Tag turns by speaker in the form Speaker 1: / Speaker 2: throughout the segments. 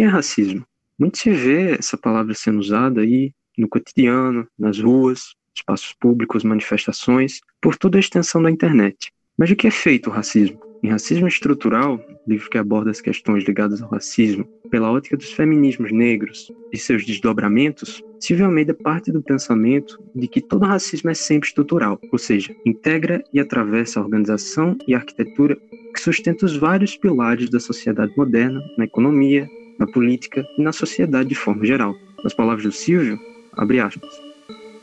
Speaker 1: que é racismo? Muito se vê essa palavra sendo usada aí no cotidiano, nas ruas, espaços públicos, manifestações, por toda a extensão da internet. Mas de que é feito o racismo? Em Racismo Estrutural, livro que aborda as questões ligadas ao racismo pela ótica dos feminismos negros e seus desdobramentos, Silvia Almeida parte do pensamento de que todo racismo é sempre estrutural, ou seja, integra e atravessa a organização e a arquitetura que sustenta os vários pilares da sociedade moderna, na economia, na política e na sociedade de forma geral. Nas palavras do Silvio, abre aspas,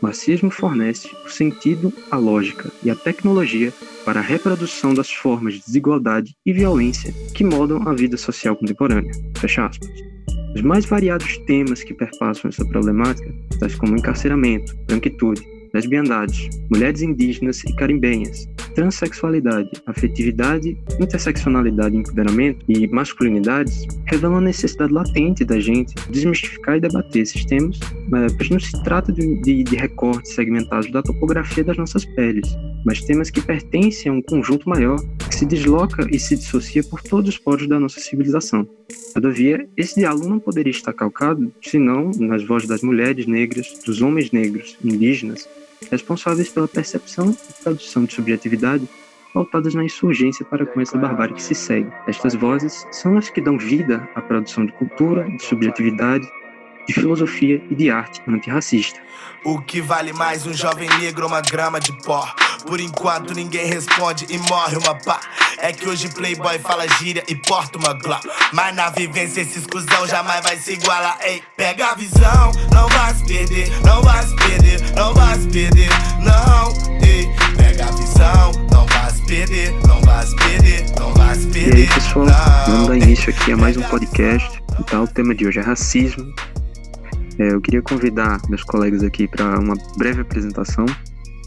Speaker 1: o racismo fornece o sentido, a lógica e a tecnologia para a reprodução das formas de desigualdade e violência que modam a vida social contemporânea. Fecha aspas. Os mais variados temas que perpassam essa problemática, tais como encarceramento, branquitude, lesbiandade, mulheres indígenas e carimbenhas, transexualidade, afetividade, interseccionalidade, empoderamento e masculinidades revelam a necessidade latente da gente desmistificar e debater esses temas, eh, pois não se trata de, de, de recortes segmentados da topografia das nossas peles, mas temas que pertencem a um conjunto maior que se desloca e se dissocia por todos os poros da nossa civilização. Todavia, esse diálogo não poderia estar calcado senão nas vozes das mulheres negras, dos homens negros, indígenas, responsáveis pela percepção e produção de subjetividade pautadas na insurgência para com essa barbárie que se segue. Estas vozes são as que dão vida à produção de cultura, de subjetividade, de filosofia e de arte antirracista.
Speaker 2: O que vale mais um jovem negro uma grama de pó? Por enquanto ninguém responde e morre uma pá. É que hoje playboy fala gíria e porta uma glá. Mas na vivência esse exclusão jamais vai se igualar. Ei, pega a visão, não vai se perder, não vai se perder, não vai se perder, não. Ei, pega a visão, não vai se perder, não vai se perder, não vai se perder.
Speaker 1: E aí pessoal, vamos dar início aqui a mais um podcast. Então o tema de hoje é racismo. É, eu queria convidar meus colegas aqui para uma breve apresentação.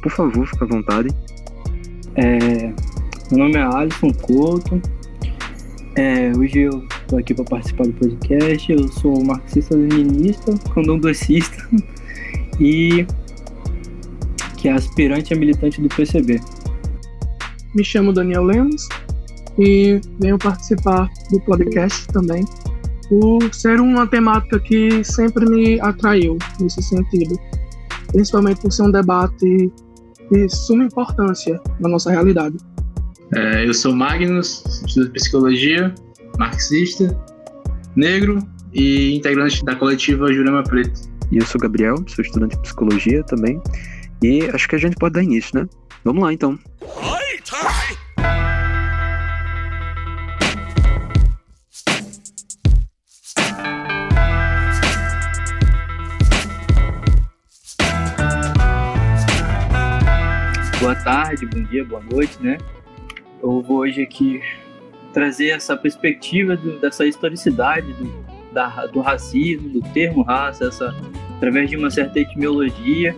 Speaker 1: Por favor, fique à vontade.
Speaker 3: É, meu nome é Alisson Couto. É, hoje eu estou aqui para participar do podcast. Eu sou marxista-leninista, candomblessista e que é aspirante a militante do PCB.
Speaker 4: Me chamo Daniel Lemos e venho participar do podcast também por ser uma temática que sempre me atraiu nesse sentido, principalmente por ser um debate de suma importância na nossa realidade.
Speaker 5: É, eu sou Magnus, estudo psicologia, marxista, negro e integrante da coletiva Jurema Preto.
Speaker 1: E eu sou Gabriel, sou estudante de psicologia também. E acho que a gente pode dar início, né? Vamos lá então.
Speaker 3: Boa tarde, bom dia, boa noite, né? Eu vou hoje aqui trazer essa perspectiva do, dessa historicidade do, da, do racismo, do termo raça, essa, através de uma certa etimologia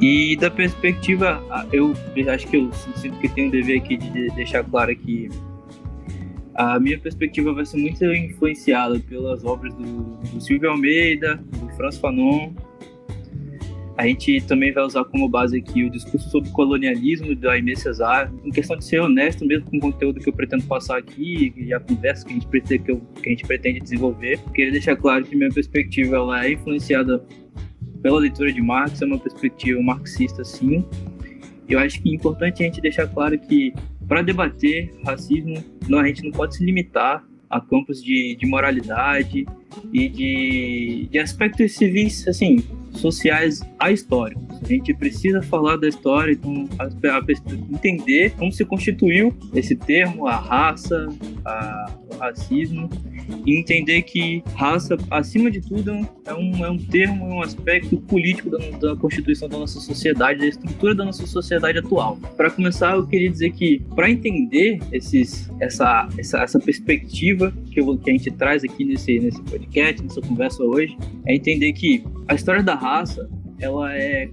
Speaker 3: e da perspectiva, eu acho que eu sinto que tenho o dever aqui de deixar claro que a minha perspectiva vai ser muito influenciada pelas obras do, do Silvio Almeida, do Franz Fanon, a gente também vai usar como base aqui o discurso sobre colonialismo da Aimé Cesar, em questão de ser honesto mesmo com o conteúdo que eu pretendo passar aqui e a conversa que a gente pretende, que, eu, que a gente pretende desenvolver. Queria deixar claro que minha perspectiva ela é influenciada pela leitura de Marx, é uma perspectiva marxista sim. Eu acho que é importante a gente deixar claro que para debater racismo, não, a gente não pode se limitar a campos de, de moralidade e de, de aspectos civis, assim, sociais à história. A gente precisa falar da história, então, a, a, entender como se constituiu esse termo, a raça, a, o racismo, e entender que raça, acima de tudo, é um, é um termo, é um aspecto político da, da constituição da nossa sociedade, da estrutura da nossa sociedade atual. Para começar, eu queria dizer que, para entender esses, essa, essa, essa perspectiva que, eu, que a gente traz aqui nesse, nesse podcast, nessa conversa hoje, é entender que a história da raça ela é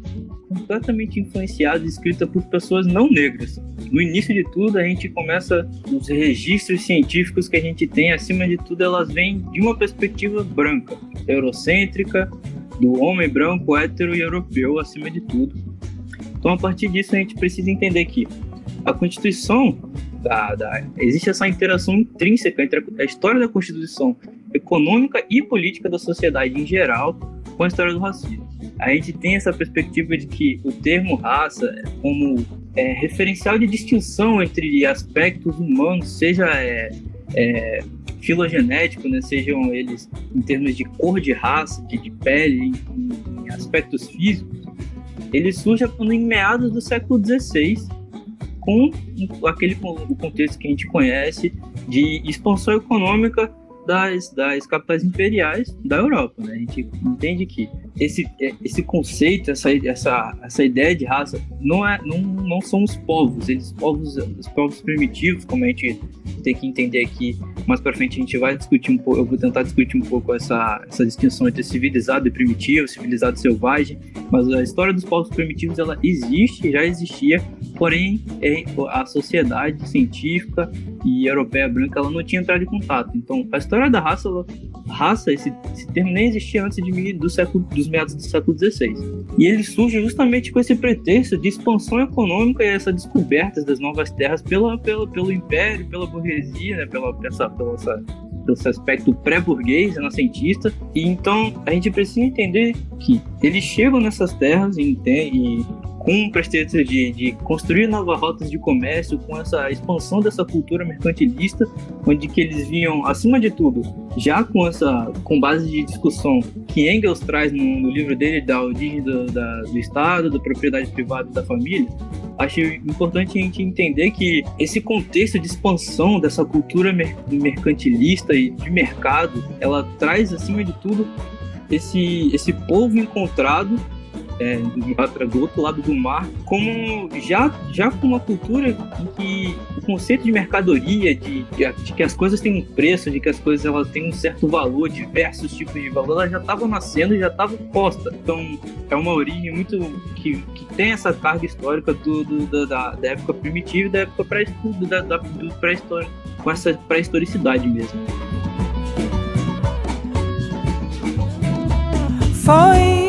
Speaker 3: completamente influenciada e escrita por pessoas não negras. No início de tudo, a gente começa nos registros científicos que a gente tem, acima de tudo, elas vêm de uma perspectiva branca, eurocêntrica, do homem branco, hétero e europeu, acima de tudo. Então, a partir disso, a gente precisa entender que a Constituição, da, da, existe essa interação intrínseca entre a, a história da Constituição econômica e política da sociedade em geral com a história do racismo. A gente tem essa perspectiva de que o termo raça, como é, referencial de distinção entre aspectos humanos, seja é, é, filogenético, né, sejam eles em termos de cor de raça, de, de pele, em, em aspectos físicos, ele surge em meados do século XVI, com aquele o contexto que a gente conhece de expansão econômica das, das capitais imperiais da Europa. Né? A gente entende que esse, é, esse conceito, essa, essa, essa ideia de raça, não, é, não, não são os povos, eles povos, os povos primitivos, como a gente tem que entender aqui. Mais para frente a gente vai discutir um pouco, eu vou tentar discutir um pouco essa, essa distinção entre civilizado e primitivo, civilizado e selvagem, mas a história dos povos primitivos ela existe, já existia, porém é, a sociedade científica e europeia branca ela não tinha entrado em contato. Então a história da raça, ela, raça esse, esse, termo nem existia antes de, do século, dos meados do século XVI. E ele surge justamente com esse pretexto de expansão econômica e essa descoberta das novas terras pela, pela, pelo império, pela burguesia, né, pela, essa, pela essa, esse aspecto pré-burguês, renascentista. E então a gente precisa entender que eles chegam nessas terras e, e com pretexto de, de construir novas rotas de comércio, com essa expansão dessa cultura mercantilista, onde que eles vinham, acima de tudo, já com essa com base de discussão que Engels traz no, no livro dele da origem do, da, do Estado, da propriedade privada da família, acho importante a gente entender que esse contexto de expansão dessa cultura mercantilista e de mercado, ela traz acima de tudo esse, esse povo encontrado é, do outro lado do mar, como já, já com uma cultura que o conceito de mercadoria, de, de, de, que as coisas têm um preço, de que as coisas elas têm um certo valor, diversos tipos de valor, ela já estava nascendo e já estava posta. Então é uma origem muito que, que tem essa carga histórica do, do da, da, época primitiva e da época pré-histórica, da, pré-histórico, com essa pré-historicidade mesmo.
Speaker 6: Foi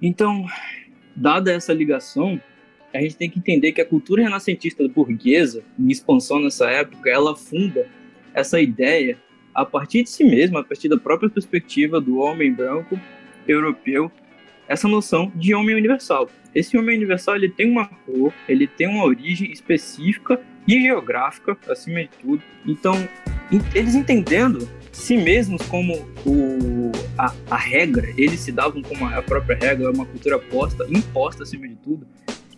Speaker 3: Então, dada essa ligação, a gente tem que entender que a cultura renascentista burguesa, em expansão nessa época, ela funda essa ideia a partir de si mesma, a partir da própria perspectiva do homem branco europeu, essa noção de homem universal. Esse homem universal ele tem uma cor, ele tem uma origem específica e geográfica, acima de tudo. Então, eles entendendo si mesmos como o, a, a regra, eles se davam como a própria regra, uma cultura posta, imposta acima de tudo,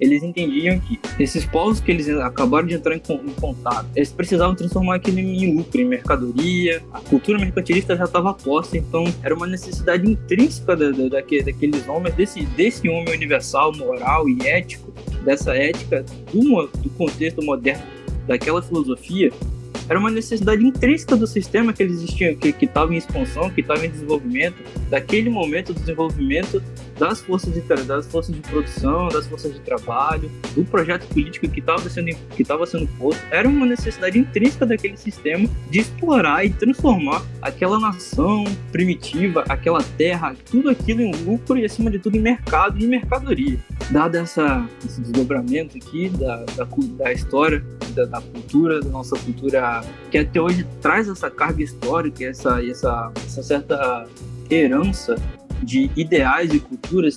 Speaker 3: eles entendiam que esses povos que eles acabaram de entrar em, em contato, eles precisavam transformar aquilo em lucro, em mercadoria. A cultura mercantilista já estava posta, então era uma necessidade intrínseca da, da, daquele, daqueles homens, desse, desse homem universal, moral e ético, dessa ética do, do contexto moderno daquela filosofia, era uma necessidade intrínseca do sistema que eles existiam, que estava em expansão, que estava em desenvolvimento, daquele momento do desenvolvimento das forças de das forças de produção, das forças de trabalho, do projeto político que estava sendo que sendo posto, era uma necessidade intrínseca daquele sistema de explorar e transformar aquela nação primitiva, aquela terra, tudo aquilo em lucro e acima de tudo em mercado e mercadoria. Dado essa, esse desdobramento aqui da, da, da história, da, da, cultura, da nossa cultura que até hoje traz essa carga histórica, essa, essa, essa certa herança de ideais e culturas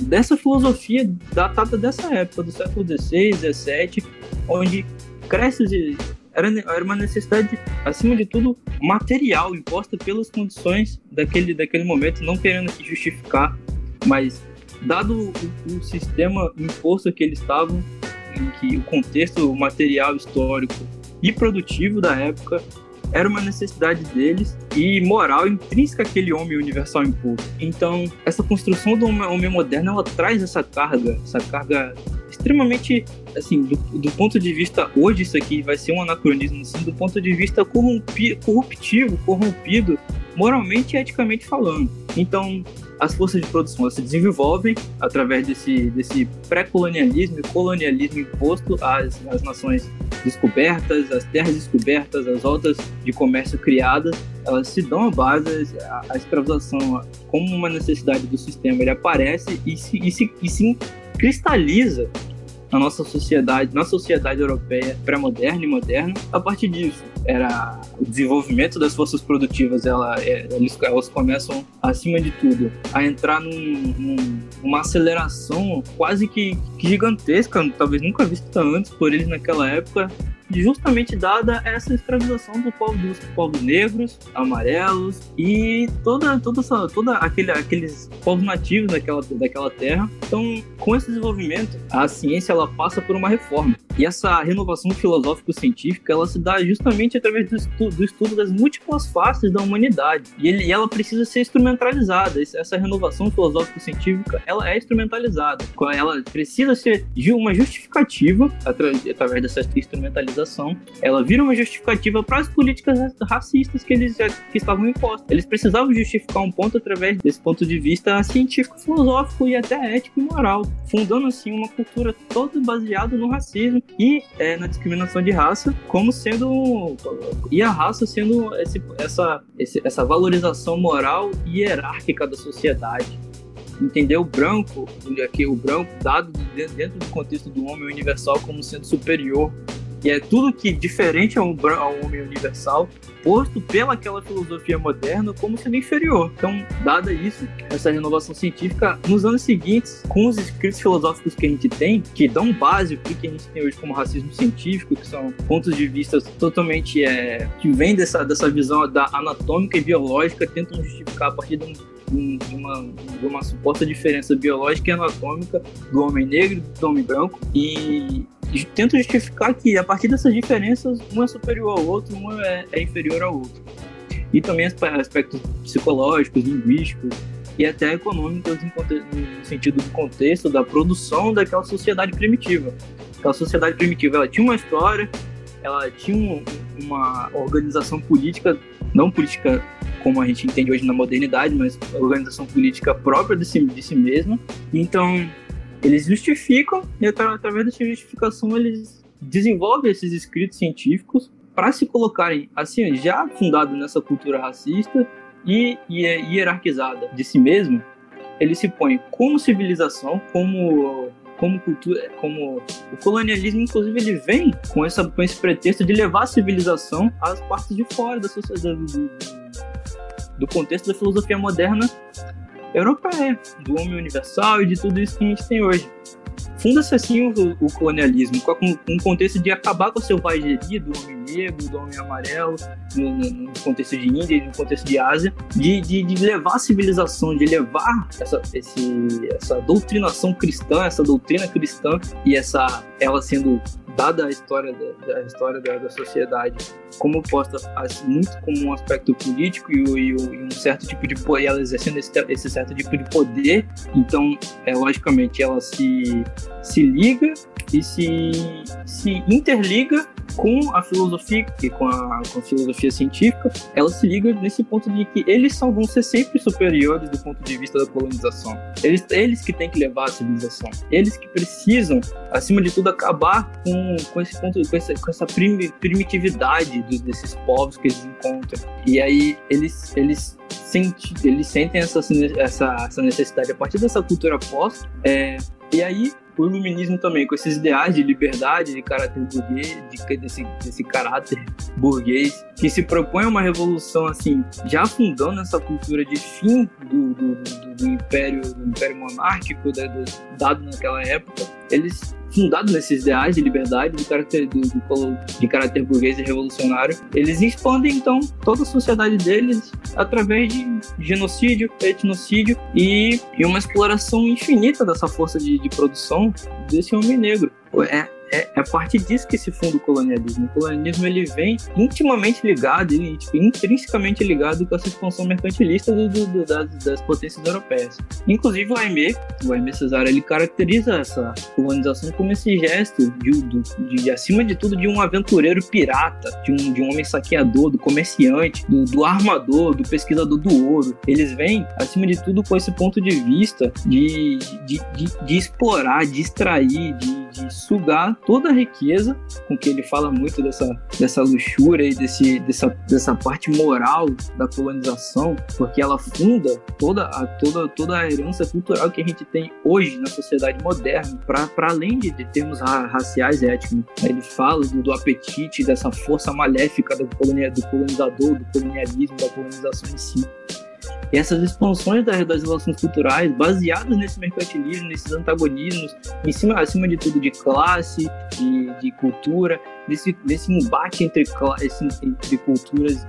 Speaker 3: dessa filosofia datada dessa época, do século XVI, XVII, onde cresce era, era uma necessidade, acima de tudo, material, imposta pelas condições daquele, daquele momento, não querendo se justificar, mas dado o, o sistema imposto que eles estavam, em que o contexto material histórico e produtivo da época era uma necessidade deles e moral intrínseca àquele homem universal imposto. Então, essa construção do homem moderno, ela traz essa carga, essa carga extremamente, assim, do, do, ponto de vista, hoje isso aqui vai ser um anacronismo, assim, do ponto de vista corrompi, corruptivo, corrompido, moralmente e eticamente falando. Então, as forças de produção se desenvolvem através desse, desse pré-colonialismo e colonialismo imposto às, às nações descobertas, às terras descobertas, às rotas de comércio criadas, elas se dão a base, a escravização como uma necessidade do sistema, ele aparece e se, e se, e se cristaliza na nossa sociedade, na sociedade europeia pré-moderna e moderna, a partir disso. Era o desenvolvimento das forças produtivas, ela, é, eles, elas começam, acima de tudo, a entrar num, num, numa aceleração quase que, que gigantesca, talvez nunca vista antes por eles naquela época, justamente dada essa escravização do povo, dos povos negros, amarelos e toda, toda, essa, toda aquele, aqueles povos nativos daquela, daquela terra. Então, com esse desenvolvimento, a ciência ela passa por uma reforma. E essa renovação filosófico-científica ela se dá justamente através do estudo, do estudo das múltiplas faces da humanidade. E, ele, e ela precisa ser instrumentalizada. Essa renovação filosófico-científica ela é instrumentalizada. Ela precisa ser uma justificativa através dessa instrumentalização ela vira uma justificativa para as políticas racistas que eles que estavam impostas. Eles precisavam justificar um ponto através desse ponto de vista científico, filosófico e até ético e moral, fundando assim uma cultura toda baseada no racismo e é, na discriminação de raça, como sendo e a raça sendo esse, essa esse, essa valorização moral e hierárquica da sociedade. Entender o branco, aqui o branco dado dentro do contexto do homem universal como sendo superior que é tudo que diferente ao, homem universal, posto pela aquela filosofia moderna como sendo inferior. Então, dada isso, essa renovação científica, nos anos seguintes, com os escritos filosóficos que a gente tem, que dão base para o que a gente tem hoje como racismo científico, que são pontos de vista totalmente é, que vêm dessa, dessa visão da anatômica e biológica, tentam justificar a partir de um de uma, de uma suposta diferença biológica e anatômica do homem negro e do homem branco e tento justificar que a partir dessas diferenças, um é superior ao outro, um é, é inferior ao outro. E também aspectos psicológicos, linguísticos e até econômicos no sentido do contexto da produção daquela sociedade primitiva. Aquela sociedade primitiva, ela tinha uma história, ela tinha um, uma organização política, não política como a gente entende hoje na modernidade, mas organização política própria de si, de si mesma. Então, eles justificam e através dessa justificação eles desenvolvem esses escritos científicos para se colocarem assim já fundado nessa cultura racista e, e hierarquizada de si mesmo ele se põe como civilização como como cultura como o colonialismo inclusive ele vem com essa com esse pretexto de levar a civilização às partes de fora da sociedade do, do contexto da filosofia moderna europeia, do homem universal e de tudo isso que a gente tem hoje. Funda-se assim o, o, colonialismo, com um contexto de acabar com a selvageria do homem negro, do homem amarelo, no, no contexto de Índia no contexto de Ásia, de, de, de, levar a civilização, de levar essa, esse, essa doutrinação cristã, essa doutrina cristã e essa ela sendo dada a história da, da história da, da, sociedade como posta muito como um aspecto político e, e, e um certo tipo de poder, ela exercendo esse, esse, certo tipo de poder, então é logicamente ela se se liga e se se interliga com a filosofia e com a, com a filosofia científica, ela se liga nesse ponto de que eles são, vão ser sempre superiores do ponto de vista da colonização. Eles, eles que têm que levar a civilização. Eles que precisam, acima de tudo, acabar com, com esse ponto, com essa, com essa primitividade dos, desses povos que eles encontram. E aí eles, eles Sente, eles sentem essa, essa, essa necessidade a partir dessa cultura pós. É, e aí o iluminismo também, com esses ideais de liberdade, de caráter burguês, de, desse, desse caráter burguês, que se propõe uma revolução, assim, já fundando essa cultura de fim do, do, do, do império, do império monárquico né, dado naquela época, eles fundado nesses ideais de liberdade, de caráter, do, do, de caráter burguês e revolucionário, eles expandem então toda a sociedade deles através de genocídio, etnocídio e, e uma exploração infinita dessa força de, de produção desse homem negro. É, é, é a partir disso que se funda o colonialismo. O colonialismo ele vem intimamente ligado, ele, tipo, intrinsecamente ligado com essa expansão mercantilista do, do, do, das, das, potências europeias. Inclusive o Aimé, o Aimé Cesar, ele caracteriza essa colonização como esse gesto de, de, de, acima de tudo, de um aventureiro pirata, de um, de um homem saqueador, do comerciante, do, do armador, do pesquisador do ouro. Eles vêm, acima de tudo, com esse ponto de vista de, de, de, de explorar, de extrair, de, de sugar toda a riqueza, com que ele fala muito dessa, dessa luxúria e desse, dessa, dessa parte moral da colonização, porque ela funda toda a, toda, toda a herança cultural que a gente tem hoje na sociedade moderna, para além de, de termos raciais e étnicos. Ele fala do, do apetite, dessa força maléfica do, colonia, do colonizador, do colonialismo, da colonização em si. E essas expansões das, relações culturais, baseadas nesse mercantilismo, nesses antagonismos, em cima, acima de tudo de classe, de, de cultura, desse, desse embate entre, entre culturas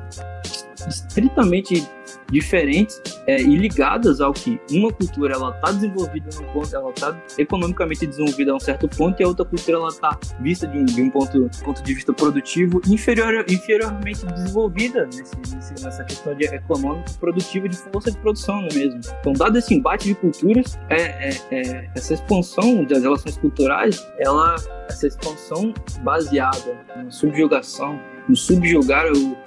Speaker 3: estritamente diferentes é, e ligadas ao que uma cultura ela está desenvolvida num ponto, ela está economicamente desenvolvida a um certo ponto e a outra cultura ela está vista de um, de um ponto, ponto de vista produtivo inferior, inferiormente desenvolvida nesse, nesse, nessa questão de econômico produtivo de força de produção é mesmo. Então, dado esse embate de culturas, é, é, é essa expansão das relações culturais, ela essa expansão baseada na subjugação, no subjugar o,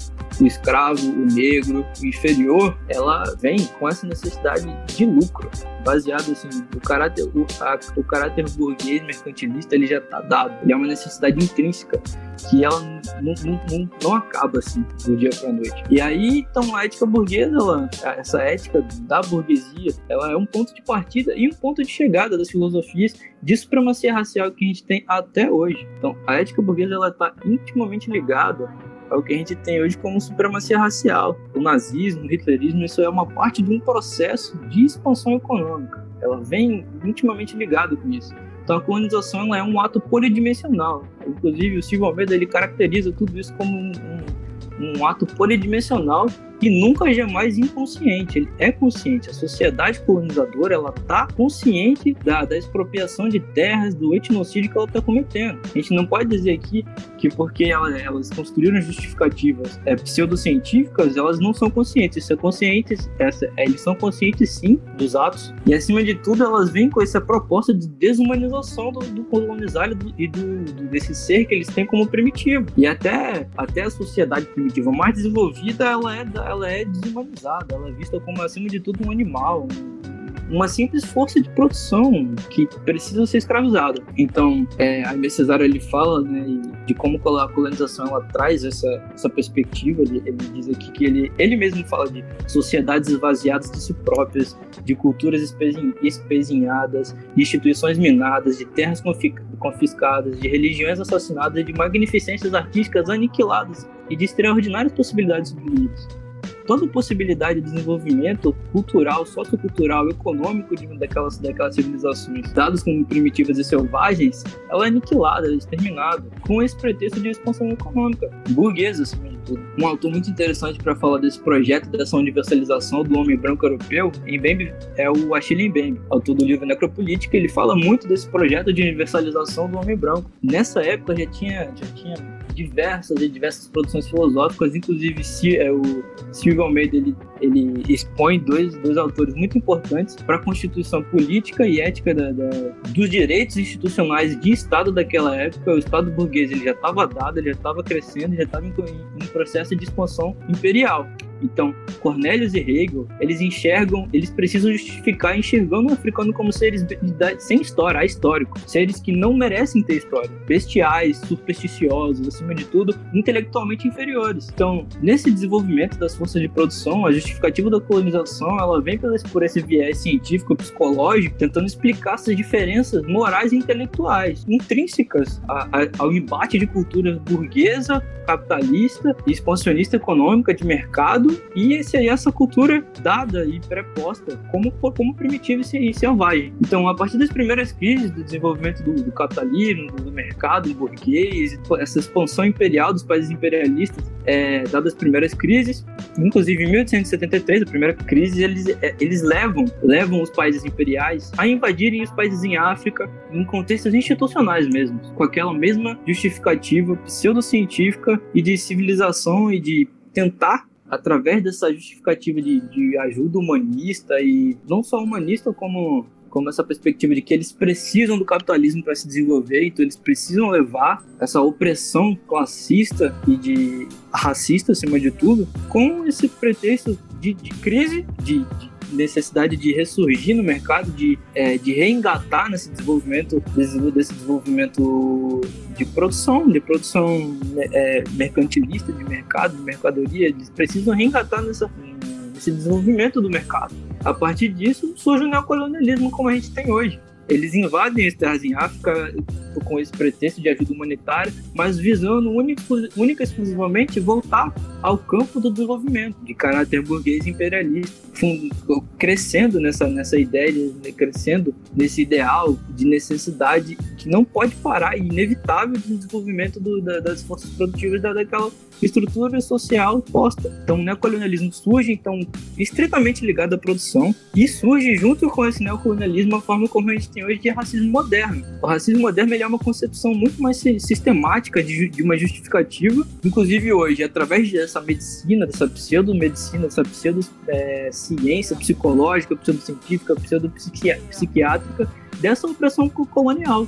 Speaker 3: o escravo, o negro, o inferior, ela vem com essa necessidade de lucro, baseado assim, o caráter, o, a, o caráter burguês mercantilista ele já está dado, ele é uma necessidade intrínseca que ela não, não, não, não acaba assim do dia para noite. E aí, então, a ética burguesa, ela, essa ética da burguesia, ela é um ponto de partida e um ponto de chegada das filosofias de supremacia racial que a gente tem até hoje. Então, a ética burguesa ela está intimamente ligada é o que a gente tem hoje como supremacia racial. O nazismo, o hitlerismo, isso é uma parte de um processo de expansão econômica. Ela vem intimamente ligada com isso. Então a colonização é um ato polidimensional. Inclusive o Silvio Almeida ele caracteriza tudo isso como um, um, um ato polidimensional e nunca jamais inconsciente, ele é consciente. A sociedade colonizadora ela tá consciente da, da expropriação de terras, do etnocídio que ela está cometendo. A gente não pode dizer aqui que porque ela, elas construíram justificativas é, pseudocientíficas, elas não são conscientes. Isso é conscientes, essa, é, eles são conscientes sim dos atos e acima de tudo elas vêm com essa proposta de desumanização do, do colonizado e do, do, desse ser que eles têm como primitivo. E até, até a sociedade primitiva mais desenvolvida, ela é da, ela é desumanizada, ela é vista como, acima de tudo, um animal, uma simples força de produção que precisa ser escravizada. Então, é, a Cesar ele fala né, de como a colonização ela traz essa, essa perspectiva. Ele, ele diz aqui que ele, ele mesmo fala de sociedades esvaziadas de si próprias, de culturas espezinhadas, de instituições minadas, de terras confiscadas, de religiões assassinadas, de magnificências artísticas aniquiladas e de extraordinárias possibilidades de toda possibilidade de desenvolvimento cultural, sociocultural, econômico de, daquelas, daquelas civilizações, dadas como primitivas e selvagens, ela é aniquilada, é exterminada, com esse pretexto de expansão econômica, burguesa, acima. Um autor muito interessante para falar desse projeto, dessa universalização do homem branco europeu, em é o Achille Mbembe, autor do livro Necropolítica, ele fala muito desse projeto de universalização do homem branco. Nessa época já tinha, já tinha diversas e diversas produções filosóficas, inclusive é, o Silvio Almeida ele, ele expõe dois, dois autores muito importantes para a constituição política e ética da, da, dos direitos institucionais de Estado daquela época. O Estado burguês ele já estava dado, ele já estava crescendo, já estava em, em processo de expansão imperial. Então, Cornelius e Hegel, eles enxergam, eles precisam justificar enxergando o africano como seres sem história, históricos, seres que não merecem ter história, bestiais, supersticiosos, acima de tudo, intelectualmente inferiores. Então, nesse desenvolvimento das forças de produção, a justificativa da colonização, ela vem por esse viés científico, psicológico, tentando explicar essas diferenças morais e intelectuais, intrínsecas a, a, ao embate de culturas burguesa, capitalista e expansionista econômica de mercado mundo e esse, essa cultura dada e preposta como, como primitiva e selvagem. Então, a partir das primeiras crises do desenvolvimento do, do capitalismo, do, do mercado burguês, essa expansão imperial dos países imperialistas, é, dadas as primeiras crises, inclusive em 1873, a primeira crise, eles, é, eles levam, levam os países imperiais a invadirem os países em África em contextos institucionais mesmo, com aquela mesma justificativa pseudocientífica e de civilização e de tentar através dessa justificativa de, de ajuda humanista e não só humanista como como essa perspectiva de que eles precisam do capitalismo para se desenvolver, então eles precisam levar essa opressão classista e de racista acima de tudo, com esse pretexto de, de crise, de, de, necessidade de ressurgir no mercado, de, é, de reengatar nesse desenvolvimento, desse desenvolvimento de produção, de produção é, mercantilista, de mercado, de mercadoria, eles precisam reengatar nessa, nesse desenvolvimento do mercado. A partir disso surge o neocolonialismo como a gente tem hoje. Eles invadem as terras em África com esse pretexto de ajuda humanitária, mas visando única, única e exclusivamente voltar ao campo do desenvolvimento, de caráter burguês imperialista, crescendo nessa, nessa ideia, de, crescendo nesse ideal de necessidade que não pode parar, inevitável do desenvolvimento do, da, das forças produtivas da, daquela estrutura social posta. Então, o neocolonialismo surge, então, estritamente ligado à produção, e surge junto com esse neocolonialismo a forma como a gente tem hoje de racismo moderno. O racismo moderno é uma concepção muito mais sistemática de, de uma justificativa, inclusive hoje, através dessa medicina, dessa pseudo-medicina, dessa pseudo-ciência é, psicológica, pseudocientífica, pseudo-psiquiátrica, dessa opressão colonial,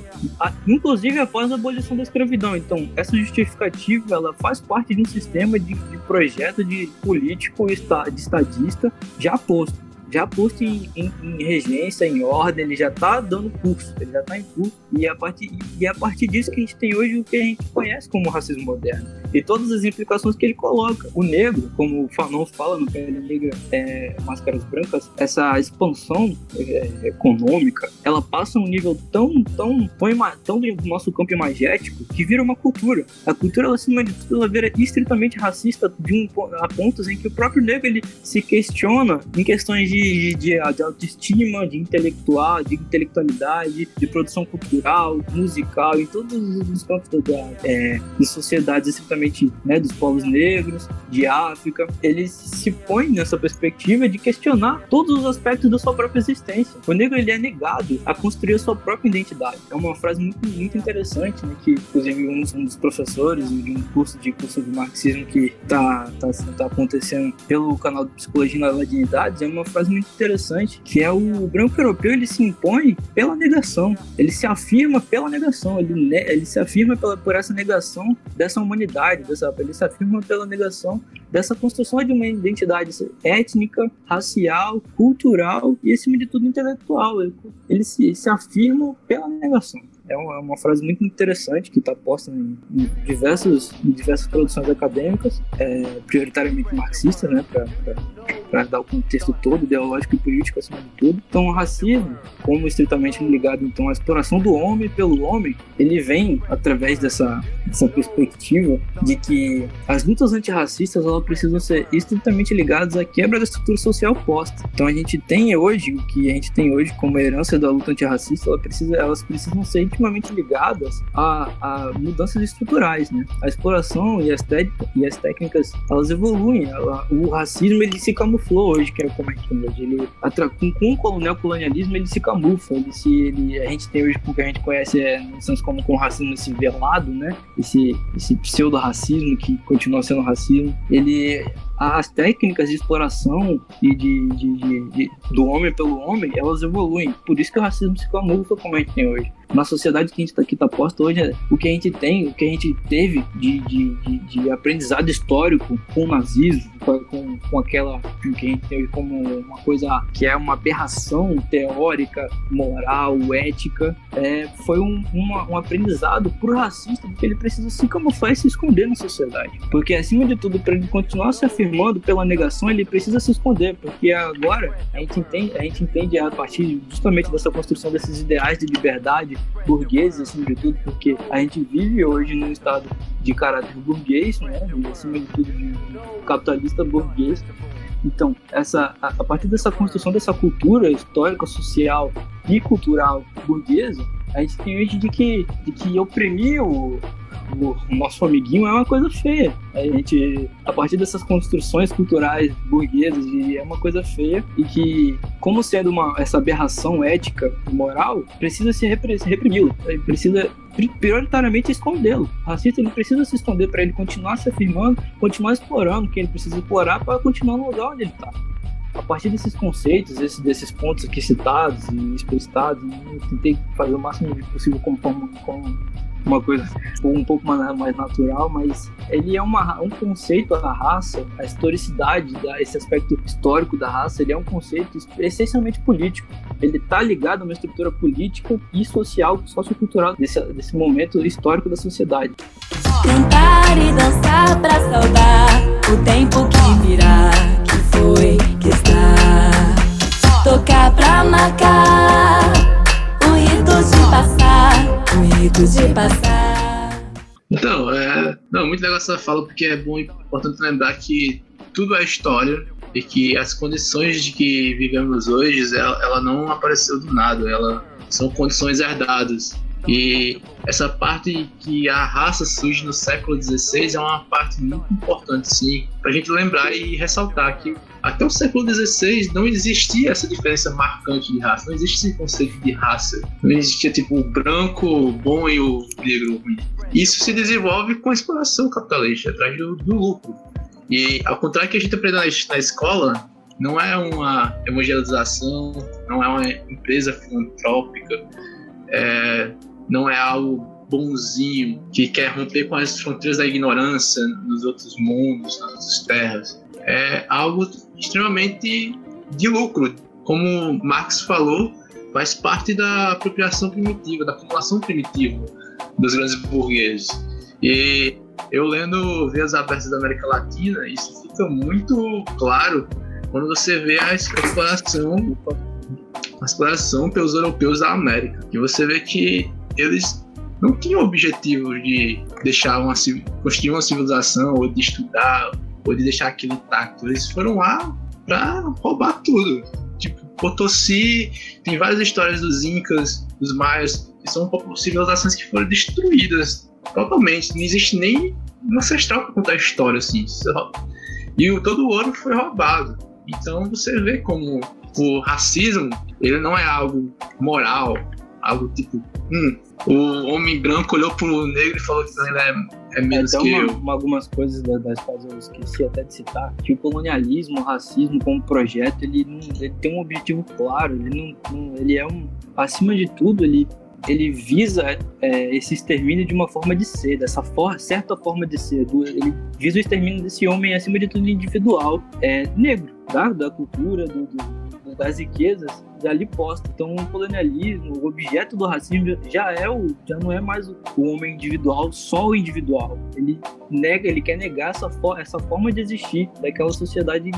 Speaker 3: inclusive após a abolição da escravidão. Então, essa justificativa ela faz parte de um sistema de, de projeto de político de estadista já posto já posto em, em, em, regência, em ordem, ele já está dando curso, ele já está em curso. E é a, partir, e é a partir disso que a gente tem hoje o que a gente conhece como racismo moderno. E todas as implicações que ele coloca. O negro, como o Fanon fala no Pele Negra é, Máscaras Brancas, essa expansão é, econômica, ela passa um nível tão, tão, tão, tão do nosso campo imagético que vira uma cultura. A cultura, acima de tudo, ela vira estritamente racista de um, a pontos em que o próprio negro ele se questiona em questões de, de, de autoestima, de intelectual, de intelectualidade, de produção cultural, musical, em todos os campos da, é, de sociedades estritamente né, dos povos negros, de África, ele se põe nessa perspectiva de questionar todos os aspectos da sua própria existência. O negro ele é negado a construir a sua própria identidade. É uma frase muito, muito interessante, né, que inclusive um, um dos professores de um curso de curso de marxismo que está tá, tá acontecendo pelo canal de Psicologia na Ladinidade, é uma frase muito interessante, que é o branco europeu, ele se impõe pela negação, ele se afirma pela negação, ele, ele se afirma pela, por essa negação dessa humanidade, dessa, ele se afirma pela negação dessa construção de uma identidade étnica, racial, cultural e, acima de tudo, intelectual. Ele, ele se, se afirma pela negação. É uma, uma, frase muito interessante que está posta em, em, diversos, em diversas produções acadêmicas, é, prioritariamente marxistas, né, para dar o contexto todo, ideológico e político acima de tudo. Então, o racismo, como estritamente ligado então à exploração do homem pelo homem, ele vem através dessa, dessa perspectiva de que as lutas antirracistas elas precisam ser estritamente ligadas à quebra da estrutura social posta. Então, a gente tem hoje o que a gente tem hoje como herança da luta antirracista, ela precisa, elas precisam ser intimamente ligadas a, a mudanças estruturais, né? A exploração e as, e as técnicas, elas evoluem. Ela, o racismo, ele se camuflou hoje, que é como gente hoje. Ele, com, com o colonial colonialismo, ele se camufla. Ele se, ele, a gente tem hoje, o que a gente conhece, é noções como com o racismo esse velado, né? Esse, esse pseudo-racismo que continua sendo racismo. Ele as técnicas de exploração e de, de, de, de, do homem pelo homem, elas evoluem. Por isso que o racismo se camufla como a gente tem hoje na sociedade que a gente está tá posta hoje, é o que a gente tem, o que a gente teve de, de, de, aprendizado histórico com o nazismo, com, com aquela que a gente tem como uma coisa que é uma aberração teórica, moral, ética, é, foi um, uma, um aprendizado pro racista que ele precisa se camuflar e se esconder na sociedade. Porque, acima de tudo, para ele continuar se afirmando pela negação, ele precisa se esconder, porque agora a gente entende, a gente entende a partir justamente dessa construção desses ideais de liberdade burgueses, acima de tudo, porque a gente vive hoje num estado de caráter burguês, né? Acima de tudo de capitalista burguês. Então, essa, a, a partir dessa construção dessa cultura histórica, social e cultural burguesa, a gente tem hoje de que, de que oprimir o, o nosso amiguinho é uma coisa feia. A gente, a partir dessas construções culturais burguesas, é uma coisa feia e que, como sendo uma, essa aberração ética e moral, precisa se reprimi-lo, precisa prioritariamente escondê-lo. O racista ele precisa se esconder para ele continuar se afirmando, continuar explorando o que ele precisa explorar para continuar no lugar onde ele está a partir desses conceitos, esses, desses pontos aqui citados e explicitados, eu tentei fazer o máximo possível como, como uma coisa um pouco mais, natural, mas ele é uma, um conceito da raça, a historicidade, da, esse aspecto histórico da raça, ele é um conceito essencialmente político. Ele está ligado a uma estrutura política e social, sociocultural desse, desse momento histórico da sociedade.
Speaker 7: Cantar e dançar pra saudar o tempo que virá, que foi, que está. Tocar pra marcar o rito de passar de passar.
Speaker 5: Então, é. Não, muito legal essa fala, porque é bom importante lembrar que tudo é história e que as condições de que vivemos hoje, ela, ela não apareceu do nada, ela são condições herdadas. E essa parte que a raça surge no século XVI é uma parte muito importante, sim, para a gente lembrar e ressaltar que até o século XVI não existia essa diferença marcante de raça, não existia esse conceito de raça, não existia tipo o branco bom e o negro ruim. Isso se desenvolve com a exploração capitalista, atrás do, do lucro. E ao contrário que a gente aprende na, na escola, não é uma evangelização, não é uma empresa filantrópica, é, não é algo bonzinho que quer romper com as fronteiras da ignorância nos outros mundos, nas outras terras. É algo extremamente de lucro. Como Marx falou, faz parte da apropriação primitiva, da acumulação primitiva dos grandes burgueses. E eu lendo Vias Abertas da América Latina, isso fica muito claro quando você vê a exploração, a exploração pelos europeus da América. E você vê que eles não tinham o objetivo de deixar uma construir uma civilização ou de estudar de deixar aquilo intacto. Eles foram lá para roubar tudo. Tipo, Potosí, tem várias histórias dos Incas, dos Maias, que são civilizações que foram destruídas totalmente. Não existe nem um ancestral para contar a história assim. E todo o ouro foi roubado. Então você vê como o racismo ele não é algo moral, algo tipo, hum, o homem branco olhou pro negro e falou que ele é, é menos é, que uma, eu.
Speaker 3: algumas coisas das quais eu esqueci até de citar, que o colonialismo, o racismo como projeto, ele, não, ele tem um objetivo claro, ele não, não, ele é um, acima de tudo, ele ele visa é, esse extermínio de uma forma de ser, dessa for certa forma de ser. Do, ele visa o extermínio desse homem, acima de tudo, individual, é, negro, tá? da cultura, do, do, das riquezas ali posta. Então, o colonialismo, o objeto do racismo já é o, já não é mais o, homem individual, só o individual. Ele nega, ele quer negar essa, for, essa forma de existir daquela sociedade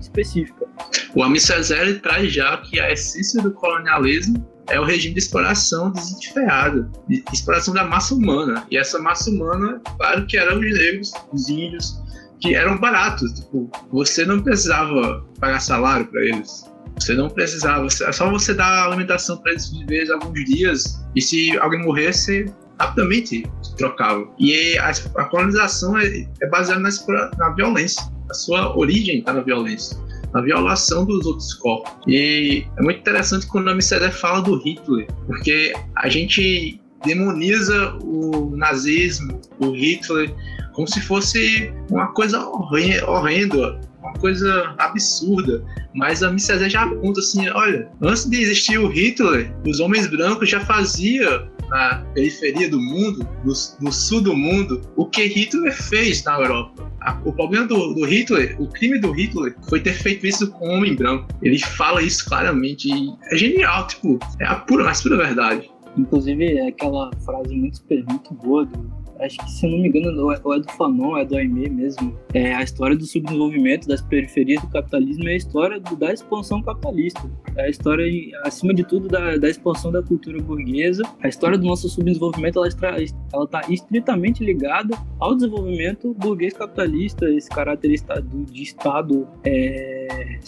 Speaker 3: específica.
Speaker 5: O Ami Cesare traz já que a essência do colonialismo é o regime de exploração desenfreada, de exploração da massa humana. E essa massa humana, claro que eram os negros, os índios, que eram baratos. Tipo, você não precisava pagar salário para eles. Você não precisava, é só você dar alimentação para eles viver alguns dias e se alguém morresse, rapidamente trocava. E a, a colonização é, é baseada na, na violência. A sua origem está na violência na violação dos outros corpos. E é muito interessante quando a Amsterdã fala do Hitler, porque a gente demoniza o nazismo, o Hitler, como se fosse uma coisa horrenda, uma coisa absurda. Mas a Miss já aponta assim: olha, antes de existir o Hitler, os homens brancos já faziam na periferia do mundo, no, no, sul do mundo, o que Hitler fez na Europa. o problema do, do, Hitler, o crime do Hitler, foi ter feito isso com um homem branco. Ele fala isso claramente e é genial, tipo, é a pura, mais pura verdade.
Speaker 3: Inclusive, é aquela frase muito, muito boa do, acho que se não me engano, ou é do Fanon, é do Aimé mesmo. É a história do subdesenvolvimento das periferias do capitalismo é a história do, da expansão capitalista. É a história, acima de tudo, da, da expansão da cultura burguesa. A história do nosso subdesenvolvimento ela está estritamente ligada ao desenvolvimento burguês capitalista, esse caráter de Estado é,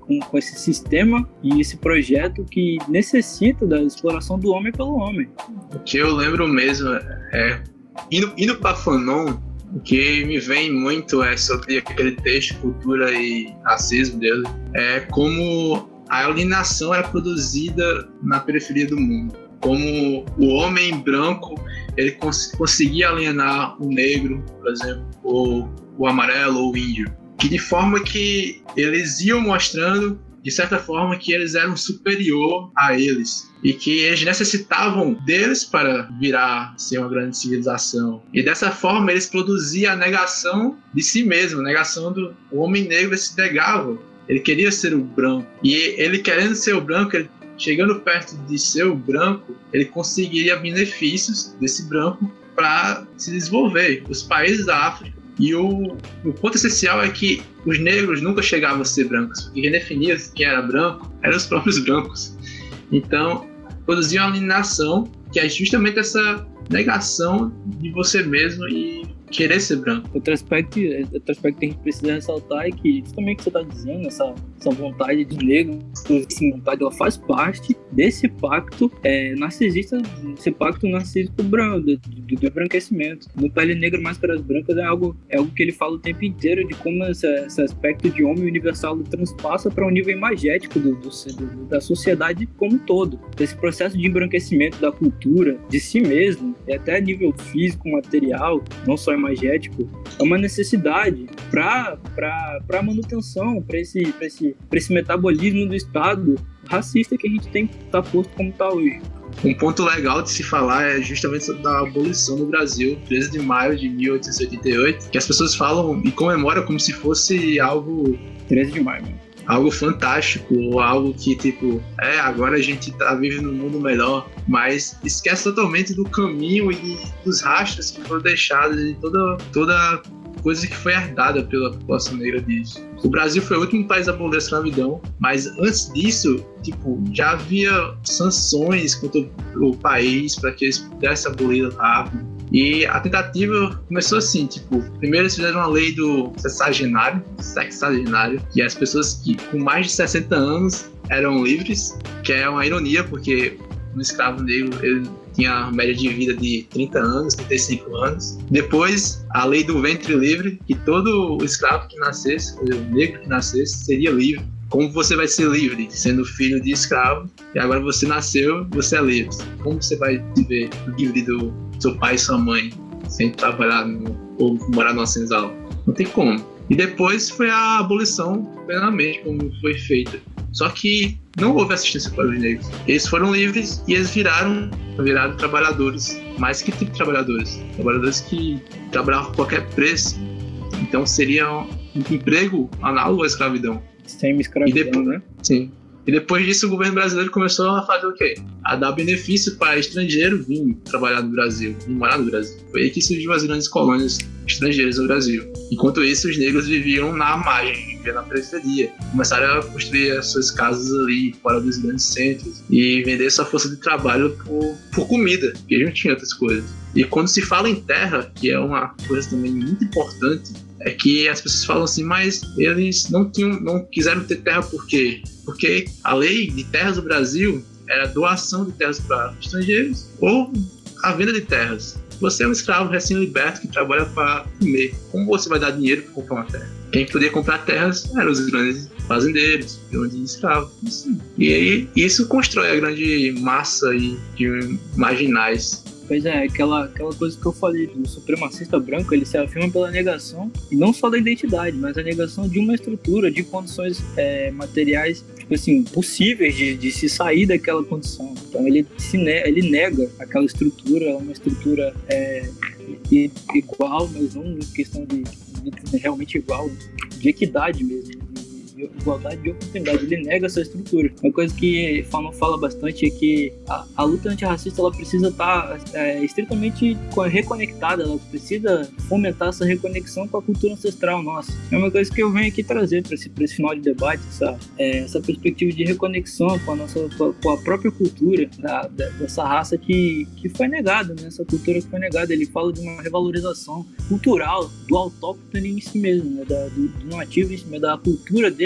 Speaker 3: com, com esse sistema e esse projeto que necessita da exploração do homem pelo homem.
Speaker 5: O que eu lembro mesmo é Indo, indo para Fanon, o que me vem muito é sobre aquele texto, cultura e racismo dele, é como a alienação era produzida na periferia do mundo. Como o homem branco ele cons conseguia alienar o negro, por exemplo, ou o amarelo ou o índio. Que de forma que eles iam mostrando de certa forma, que eles eram superior a eles e que eles necessitavam deles para virar ser uma grande civilização. E dessa forma eles produziam a negação de si mesmo, a negação do o homem negro se negava. Ele queria ser o branco e ele querendo ser o branco, ele, chegando perto de ser o branco, ele conseguiria benefícios desse branco para se desenvolver. Os países da África e o, o ponto essencial é que os negros nunca chegavam a ser brancos, porque quem definia quem era branco eram os próprios brancos. Então, produziam uma alienação que é justamente essa negação de você mesmo e querer ser branco.
Speaker 3: Outro aspecto, outro aspecto que a gente precisa ressaltar é que também que você está dizendo, essa, essa vontade de negro, essa vontade, ela faz parte desse pacto é, narcisista, esse pacto narcísico branco, do, do, do embranquecimento. No pele negra, máscaras brancas é algo, é algo que ele fala o tempo inteiro de como esse, esse aspecto de homem universal transpassa para um nível imagético do, do, da sociedade como um todo. Esse processo de embranquecimento da cultura, de si mesmo, e até nível físico, material, não só imagético, é uma necessidade para a manutenção, para esse, esse, esse metabolismo do Estado racista que a gente tem que estar tá posto como está hoje.
Speaker 5: Um ponto legal de se falar é justamente sobre a abolição no Brasil, 13 de maio de 1888, que as pessoas falam e comemoram como se fosse algo.
Speaker 3: 13 de maio, mano
Speaker 5: algo fantástico, ou algo que, tipo, é, agora a gente tá vivendo um mundo melhor, mas esquece totalmente do caminho e dos rastros que foram deixados e toda, toda coisa que foi herdada pela população negra disso. O Brasil foi o último país a abolir a escravidão, mas antes disso, tipo, já havia sanções contra o país para que eles pudessem abolir rápido. E a tentativa começou assim, tipo, primeiro eles fizeram uma lei do sexagenário, sexagenário, que as pessoas que com mais de 60 anos eram livres, que é uma ironia, porque um escravo negro ele tinha média de vida de 30 anos, 35 anos. Depois, a lei do ventre livre, que todo escravo que nascesse, o negro que nascesse, seria livre. Como você vai ser livre sendo filho de escravo e agora você nasceu, você é livre? Como você vai viver livre do seu pai e sua mãe sem trabalhar no, ou morar numa senzala? Não tem como. E depois foi a abolição plenamente, como foi feita. Só que não houve assistência para os negros. Eles foram livres e eles viraram, viraram trabalhadores. Mais que tipo de trabalhadores? Trabalhadores que trabalhavam por qualquer preço. Então seria um emprego análogo à escravidão.
Speaker 3: Sem escravidão,
Speaker 5: depois,
Speaker 3: né?
Speaker 5: Sim. E depois disso, o governo brasileiro começou a fazer o quê? A dar benefício para estrangeiro vir trabalhar no Brasil, vir morar no Brasil. Foi aí que surgiu as grandes colônias estrangeiras no Brasil. Enquanto isso, os negros viviam na margem, viviam na periferia. Começaram a construir as suas casas ali, fora dos grandes centros, e vender sua força de trabalho por, por comida, porque não tinham outras coisas. E quando se fala em terra, que é uma coisa também muito importante, é que as pessoas falam assim, mas eles não tinham, não quiseram ter terra por quê? Porque a lei de terras do Brasil era doação de terras para estrangeiros ou a venda de terras. Você é um escravo recém-liberto que trabalha para comer. Como você vai dar dinheiro para comprar uma terra? Quem podia comprar terras eram os grandes fazendeiros, grandes escravos. E aí isso constrói a grande massa de marginais
Speaker 3: Pois é, aquela, aquela coisa que eu falei do supremacista branco, ele se afirma pela negação, e não só da identidade, mas a negação de uma estrutura, de condições é, materiais, tipo assim, possíveis de, de se sair daquela condição. Então ele, se ne ele nega aquela estrutura, uma estrutura é, igual, mas não questão de, de, realmente igual, de equidade mesmo, igualdade de oportunidade. Ele nega essa estrutura. Uma coisa que Fanon fala bastante é que a, a luta antirracista ela precisa estar tá, é, estritamente reconectada, ela precisa fomentar essa reconexão com a cultura ancestral nossa. É uma coisa que eu venho aqui trazer para esse, esse final de debate, essa, é, essa perspectiva de reconexão com a nossa com a própria cultura da, da, dessa raça que, que foi negada, né? essa cultura que foi negada. Ele fala de uma revalorização cultural do autóctone em si mesmo, né? da, do, do nativo em si mesmo, da cultura dele,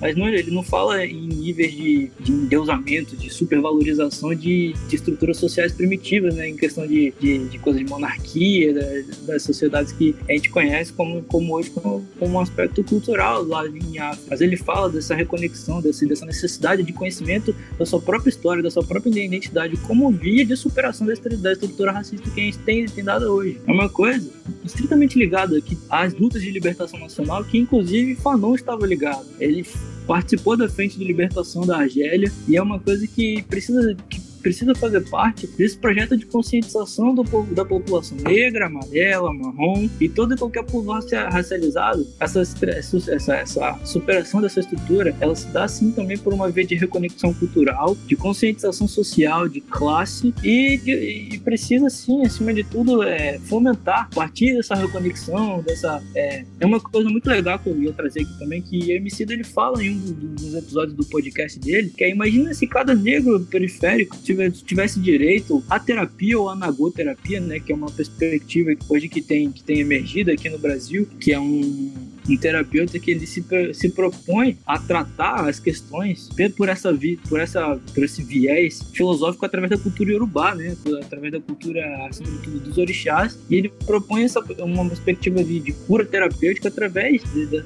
Speaker 3: mas não, ele não fala em níveis de, de endeusamento, de supervalorização de, de estruturas sociais primitivas, né? em questão de, de, de coisas de monarquia, da, das sociedades que a gente conhece como, como hoje como, como um aspecto cultural lá em África. Mas ele fala dessa reconexão, desse, dessa necessidade de conhecimento da sua própria história, da sua própria identidade, como via de superação da estrutura racista que a gente tem, tem dado hoje. É uma coisa estritamente ligada às lutas de libertação nacional, que inclusive Fanon estava ligado. Ele participou da frente de libertação da Argélia e é uma coisa que precisa que precisa fazer parte desse projeto de conscientização do povo, da população negra, amarela, marrom e todo e qualquer povo racializado. Essa, essa, essa superação dessa estrutura, ela se dá sim também por uma via de reconexão cultural, de conscientização social, de classe e, de, e precisa sim, acima de tudo, é, fomentar a partir dessa reconexão, dessa é, é uma coisa muito legal que eu ia trazer aqui também que o MC ele fala em um dos episódios do podcast dele, que é imagina se cada negro periférico tivesse direito à terapia ou à nagoterapia, né, que é uma perspectiva hoje que tem, que tem emergido aqui no Brasil, que é um um terapeuta que ele se, se propõe a tratar as questões por essa por essa por esse viés filosófico através da cultura iorubá, né, através da cultura acima de tudo dos orixás, e ele propõe essa uma perspectiva de, de cura terapêutica através de, de,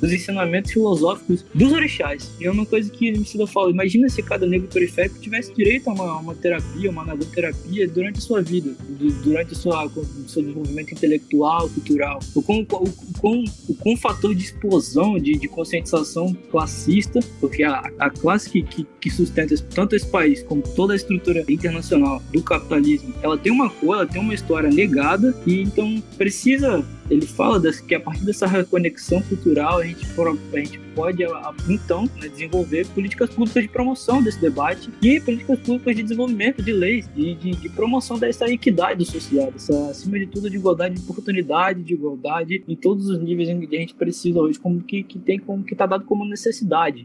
Speaker 3: dos ensinamentos filosóficos dos orixás. E é uma coisa que me fala, imagina se cada negro periférico tivesse direito a uma, uma terapia, uma nagoterapia durante a sua vida, durante o seu, desenvolvimento intelectual, cultural, o quão, o, fator de explosão, de, de conscientização classista, porque a, a classe que, que, que, sustenta tanto esse país como toda a estrutura internacional do capitalismo, ela tem uma cor, ela tem uma história negada, e então precisa ele fala que a partir dessa reconexão cultural a gente, a gente pode, então, né, desenvolver políticas públicas de promoção desse debate e políticas públicas de desenvolvimento de leis, de, de, de promoção dessa equidade social, dessa, acima de tudo, de igualdade de oportunidade, de igualdade em todos os níveis em que a gente precisa hoje, como que, que tem como que está dado como necessidade.